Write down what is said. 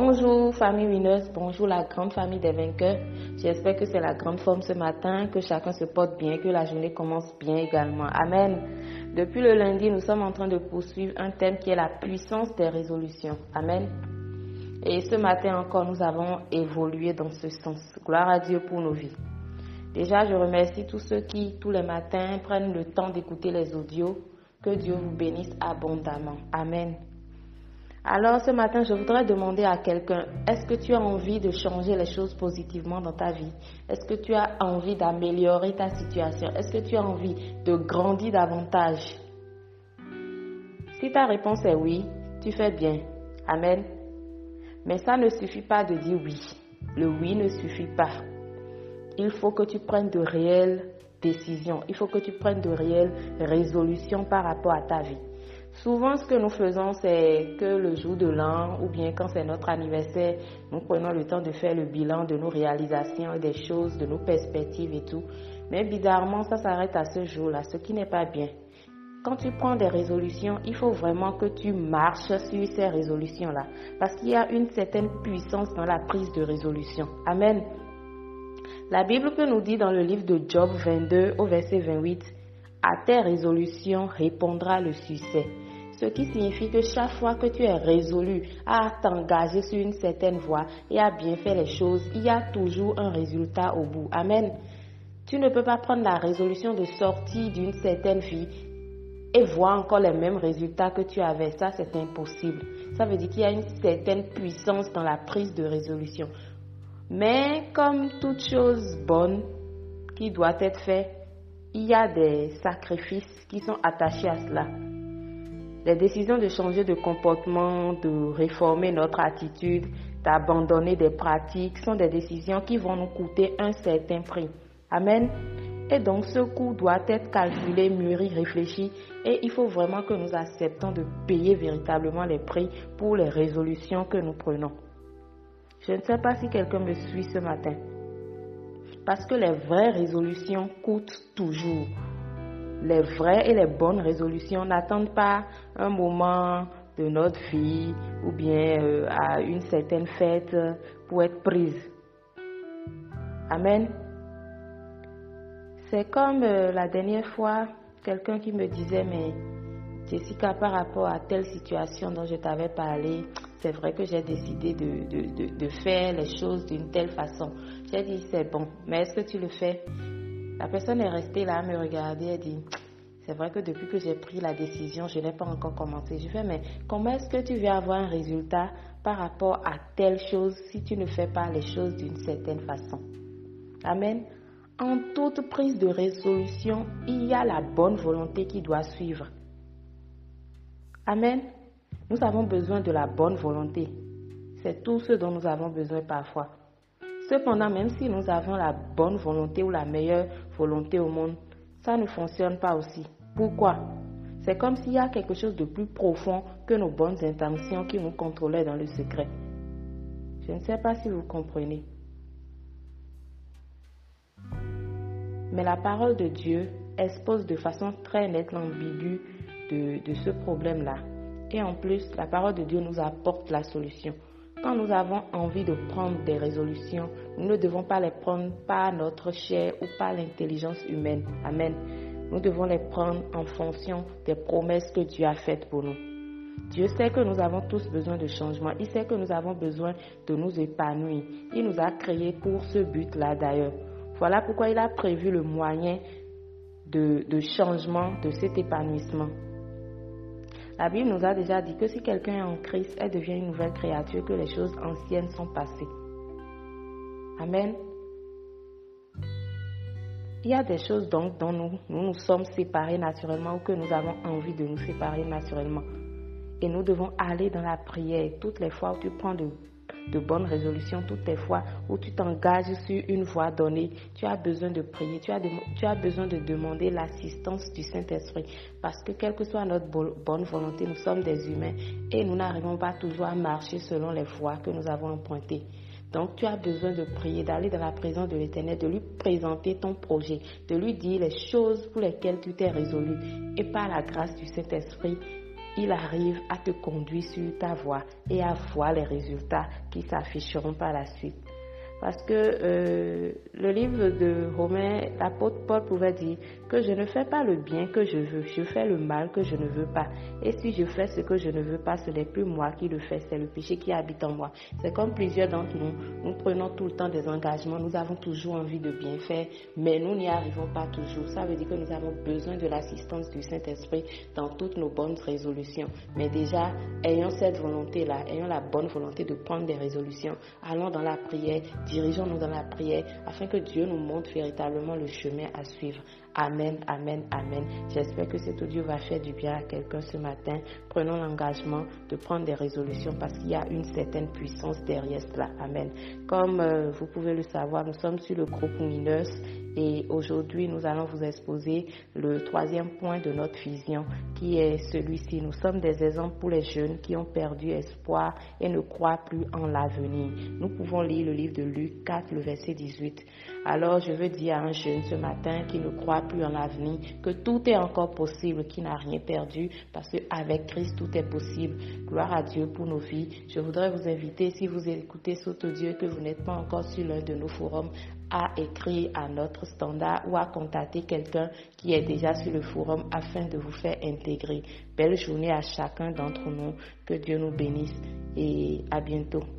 Bonjour famille Winners, bonjour la grande famille des vainqueurs. J'espère que c'est la grande forme ce matin, que chacun se porte bien, que la journée commence bien également. Amen. Depuis le lundi, nous sommes en train de poursuivre un thème qui est la puissance des résolutions. Amen. Et ce matin encore, nous avons évolué dans ce sens. Gloire à Dieu pour nos vies. Déjà, je remercie tous ceux qui, tous les matins, prennent le temps d'écouter les audios. Que Dieu vous bénisse abondamment. Amen. Alors ce matin, je voudrais demander à quelqu'un, est-ce que tu as envie de changer les choses positivement dans ta vie? Est-ce que tu as envie d'améliorer ta situation? Est-ce que tu as envie de grandir davantage? Si ta réponse est oui, tu fais bien. Amen. Mais ça ne suffit pas de dire oui. Le oui ne suffit pas. Il faut que tu prennes de réelles décisions. Il faut que tu prennes de réelles résolutions par rapport à ta vie. Souvent, ce que nous faisons, c'est que le jour de l'an ou bien quand c'est notre anniversaire, nous prenons le temps de faire le bilan de nos réalisations des choses, de nos perspectives et tout. Mais bizarrement, ça s'arrête à ce jour-là, ce qui n'est pas bien. Quand tu prends des résolutions, il faut vraiment que tu marches sur ces résolutions-là. Parce qu'il y a une certaine puissance dans la prise de résolution. Amen. La Bible peut nous dit dans le livre de Job 22 au verset 28, à tes résolutions répondra le succès. Ce qui signifie que chaque fois que tu es résolu à t'engager sur une certaine voie et à bien faire les choses, il y a toujours un résultat au bout. Amen. Tu ne peux pas prendre la résolution de sortir d'une certaine vie et voir encore les mêmes résultats que tu avais. Ça, c'est impossible. Ça veut dire qu'il y a une certaine puissance dans la prise de résolution. Mais comme toute chose bonne qui doit être faite, il y a des sacrifices qui sont attachés à cela. Les décisions de changer de comportement, de réformer notre attitude, d'abandonner des pratiques sont des décisions qui vont nous coûter un certain prix. Amen. Et donc ce coût doit être calculé, mûri, réfléchi et il faut vraiment que nous acceptons de payer véritablement les prix pour les résolutions que nous prenons. Je ne sais pas si quelqu'un me suit ce matin. Parce que les vraies résolutions coûtent toujours les vraies et les bonnes résolutions n'attendent pas un moment de notre vie ou bien euh, à une certaine fête pour être prises. Amen. C'est comme euh, la dernière fois, quelqu'un qui me disait, mais Jessica, par rapport à telle situation dont je t'avais parlé, c'est vrai que j'ai décidé de, de faire les choses d'une telle façon. J'ai dit, c'est bon, mais est-ce que tu le fais? La personne est restée là à me regarder et dit, c'est vrai que depuis que j'ai pris la décision, je n'ai pas encore commencé. Je fais, mais comment est-ce que tu veux avoir un résultat par rapport à telle chose si tu ne fais pas les choses d'une certaine façon? Amen. En toute prise de résolution, il y a la bonne volonté qui doit suivre. Amen. Nous avons besoin de la bonne volonté. C'est tout ce dont nous avons besoin parfois. Cependant, même si nous avons la bonne volonté ou la meilleure volonté au monde, ça ne fonctionne pas aussi. Pourquoi? C'est comme s'il y a quelque chose de plus profond que nos bonnes intentions qui nous contrôlaient dans le secret. Je ne sais pas si vous comprenez. Mais la parole de Dieu expose de façon très nette l'ambigu de, de ce problème-là. Et en plus, la parole de Dieu nous apporte la solution. Quand nous avons envie de prendre des résolutions, nous ne devons pas les prendre par notre chair ou par l'intelligence humaine. Amen. Nous devons les prendre en fonction des promesses que Dieu a faites pour nous. Dieu sait que nous avons tous besoin de changement. Il sait que nous avons besoin de nous épanouir. Il nous a créés pour ce but-là d'ailleurs. Voilà pourquoi il a prévu le moyen de, de changement de cet épanouissement. La Bible nous a déjà dit que si quelqu'un est en Christ, elle devient une nouvelle créature, que les choses anciennes sont passées. Amen. Il y a des choses donc dont nous, nous nous sommes séparés naturellement ou que nous avons envie de nous séparer naturellement. Et nous devons aller dans la prière toutes les fois où tu prends de de bonnes résolutions toutes les fois où tu t'engages sur une voie donnée, tu as besoin de prier, tu as, tu as besoin de demander l'assistance du Saint-Esprit. Parce que quelle que soit notre bonne volonté, nous sommes des humains et nous n'arrivons pas toujours à marcher selon les voies que nous avons empruntées. Donc tu as besoin de prier, d'aller dans la présence de l'Éternel, de lui présenter ton projet, de lui dire les choses pour lesquelles tu t'es résolu. Et par la grâce du Saint-Esprit, il arrive à te conduire sur ta voie et à voir les résultats qui s'afficheront par la suite. Parce que euh, le livre de Romain, l'apôtre Paul pouvait dire que je ne fais pas le bien que je veux, je fais le mal que je ne veux pas. Et si je fais ce que je ne veux pas, ce n'est plus moi qui le fais, c'est le péché qui habite en moi. C'est comme plusieurs d'entre nous, nous prenons tout le temps des engagements, nous avons toujours envie de bien faire, mais nous n'y arrivons pas toujours. Ça veut dire que nous avons besoin de l'assistance du Saint-Esprit dans toutes nos bonnes résolutions. Mais déjà, ayons cette volonté-là, ayons la bonne volonté de prendre des résolutions. Allons dans la prière, Dirigeons-nous dans la prière afin que Dieu nous montre véritablement le chemin à suivre. Amen, amen, amen. J'espère que cet audio va faire du bien à quelqu'un ce matin. Prenons l'engagement de prendre des résolutions parce qu'il y a une certaine puissance derrière cela. Amen. Comme euh, vous pouvez le savoir, nous sommes sur le groupe Mineuse et aujourd'hui nous allons vous exposer le troisième point de notre vision qui est celui-ci. Nous sommes des exemples pour les jeunes qui ont perdu espoir et ne croient plus en l'avenir. Nous pouvons lire le livre de Luc 4, le verset 18. Alors je veux dire à un jeune ce matin qui ne croit plus en l'avenir que tout est encore possible, qui n'a rien perdu, parce qu'avec Christ tout est possible. Gloire à Dieu pour nos vies. Je voudrais vous inviter, si vous écoutez audio et que vous n'êtes pas encore sur l'un de nos forums, à écrire à notre standard ou à contacter quelqu'un qui est déjà sur le forum afin de vous faire intégrer. Belle journée à chacun d'entre nous. Que Dieu nous bénisse et à bientôt.